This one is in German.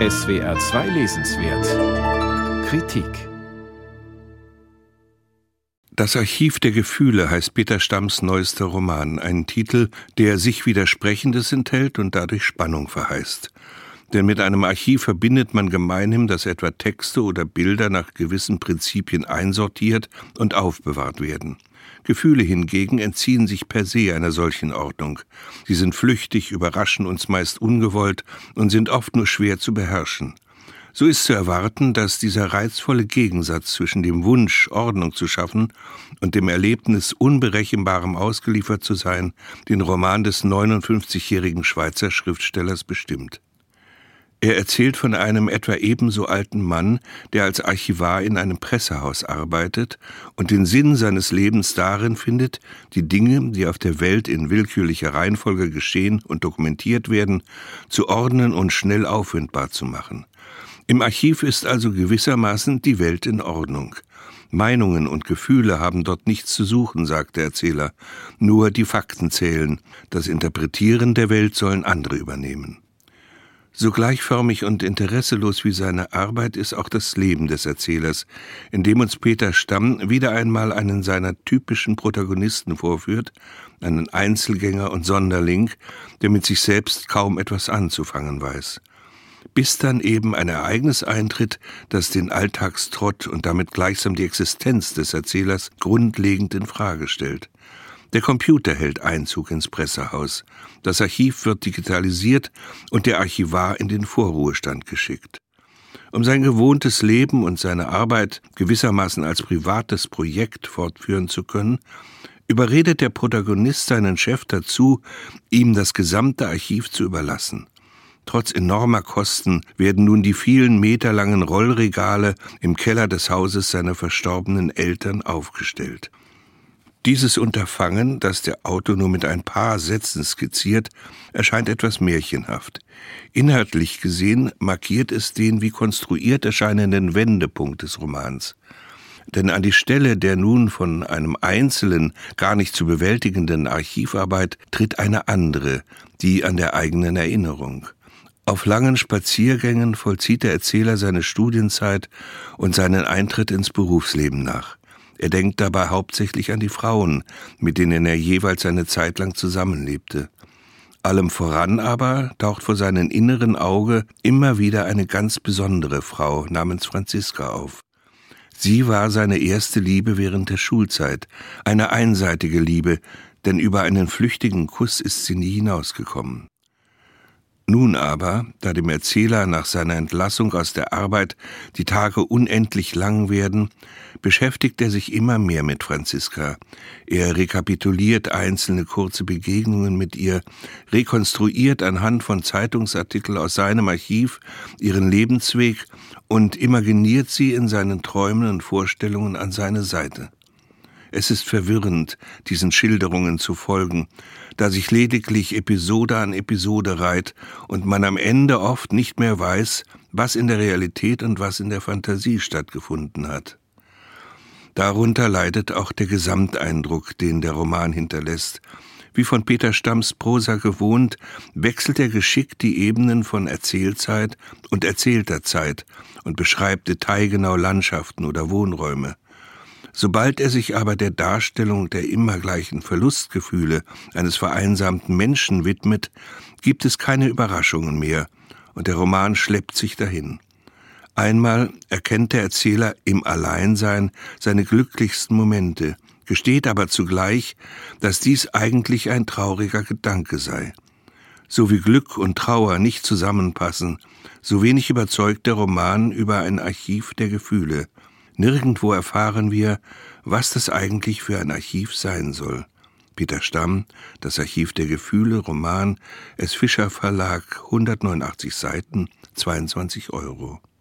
SWR 2 Lesenswert. Kritik. Das Archiv der Gefühle heißt Peter Stamms neuester Roman, ein Titel, der sich Widersprechendes enthält und dadurch Spannung verheißt. Denn mit einem Archiv verbindet man gemeinhin, dass etwa Texte oder Bilder nach gewissen Prinzipien einsortiert und aufbewahrt werden. Gefühle hingegen entziehen sich per se einer solchen Ordnung. Sie sind flüchtig, überraschen uns meist ungewollt und sind oft nur schwer zu beherrschen. So ist zu erwarten, dass dieser reizvolle Gegensatz zwischen dem Wunsch, Ordnung zu schaffen und dem Erlebnis, unberechenbarem ausgeliefert zu sein, den Roman des 59-jährigen Schweizer Schriftstellers bestimmt. Er erzählt von einem etwa ebenso alten Mann, der als Archivar in einem Pressehaus arbeitet und den Sinn seines Lebens darin findet, die Dinge, die auf der Welt in willkürlicher Reihenfolge geschehen und dokumentiert werden, zu ordnen und schnell auffindbar zu machen. Im Archiv ist also gewissermaßen die Welt in Ordnung. Meinungen und Gefühle haben dort nichts zu suchen, sagt der Erzähler. Nur die Fakten zählen. Das Interpretieren der Welt sollen andere übernehmen. So gleichförmig und interesselos wie seine Arbeit ist auch das Leben des Erzählers, in dem uns Peter Stamm wieder einmal einen seiner typischen Protagonisten vorführt, einen Einzelgänger und Sonderling, der mit sich selbst kaum etwas anzufangen weiß bis dann eben ein Ereignis eintritt, das den Alltagstrott und damit gleichsam die Existenz des Erzählers grundlegend in Frage stellt. Der Computer hält Einzug ins Pressehaus, das Archiv wird digitalisiert und der Archivar in den Vorruhestand geschickt. Um sein gewohntes Leben und seine Arbeit gewissermaßen als privates Projekt fortführen zu können, überredet der Protagonist seinen Chef dazu, ihm das gesamte Archiv zu überlassen. Trotz enormer Kosten werden nun die vielen meterlangen Rollregale im Keller des Hauses seiner verstorbenen Eltern aufgestellt. Dieses Unterfangen, das der Autor nur mit ein paar Sätzen skizziert, erscheint etwas märchenhaft. Inhaltlich gesehen markiert es den wie konstruiert erscheinenden Wendepunkt des Romans. Denn an die Stelle der nun von einem einzelnen, gar nicht zu bewältigenden Archivarbeit tritt eine andere, die an der eigenen Erinnerung. Auf langen Spaziergängen vollzieht der Erzähler seine Studienzeit und seinen Eintritt ins Berufsleben nach. Er denkt dabei hauptsächlich an die Frauen, mit denen er jeweils eine Zeit lang zusammenlebte. Allem voran aber taucht vor seinem inneren Auge immer wieder eine ganz besondere Frau namens Franziska auf. Sie war seine erste Liebe während der Schulzeit, eine einseitige Liebe, denn über einen flüchtigen Kuss ist sie nie hinausgekommen. Nun aber, da dem Erzähler nach seiner Entlassung aus der Arbeit die Tage unendlich lang werden, beschäftigt er sich immer mehr mit Franziska. Er rekapituliert einzelne kurze Begegnungen mit ihr, rekonstruiert anhand von Zeitungsartikeln aus seinem Archiv ihren Lebensweg und imaginiert sie in seinen Träumen und Vorstellungen an seine Seite. Es ist verwirrend, diesen Schilderungen zu folgen, da sich lediglich Episode an Episode reiht und man am Ende oft nicht mehr weiß, was in der Realität und was in der Fantasie stattgefunden hat. Darunter leidet auch der Gesamteindruck, den der Roman hinterlässt. Wie von Peter Stamms Prosa gewohnt, wechselt er geschickt die Ebenen von Erzählzeit und erzählter Zeit und beschreibt detailgenau Landschaften oder Wohnräume. Sobald er sich aber der Darstellung der immer gleichen Verlustgefühle eines vereinsamten Menschen widmet, gibt es keine Überraschungen mehr, und der Roman schleppt sich dahin. Einmal erkennt der Erzähler im Alleinsein seine glücklichsten Momente, gesteht aber zugleich, dass dies eigentlich ein trauriger Gedanke sei. So wie Glück und Trauer nicht zusammenpassen, so wenig überzeugt der Roman über ein Archiv der Gefühle. Nirgendwo erfahren wir, was das eigentlich für ein Archiv sein soll. Peter Stamm, Das Archiv der Gefühle, Roman, S. Fischer Verlag, 189 Seiten, 22 Euro.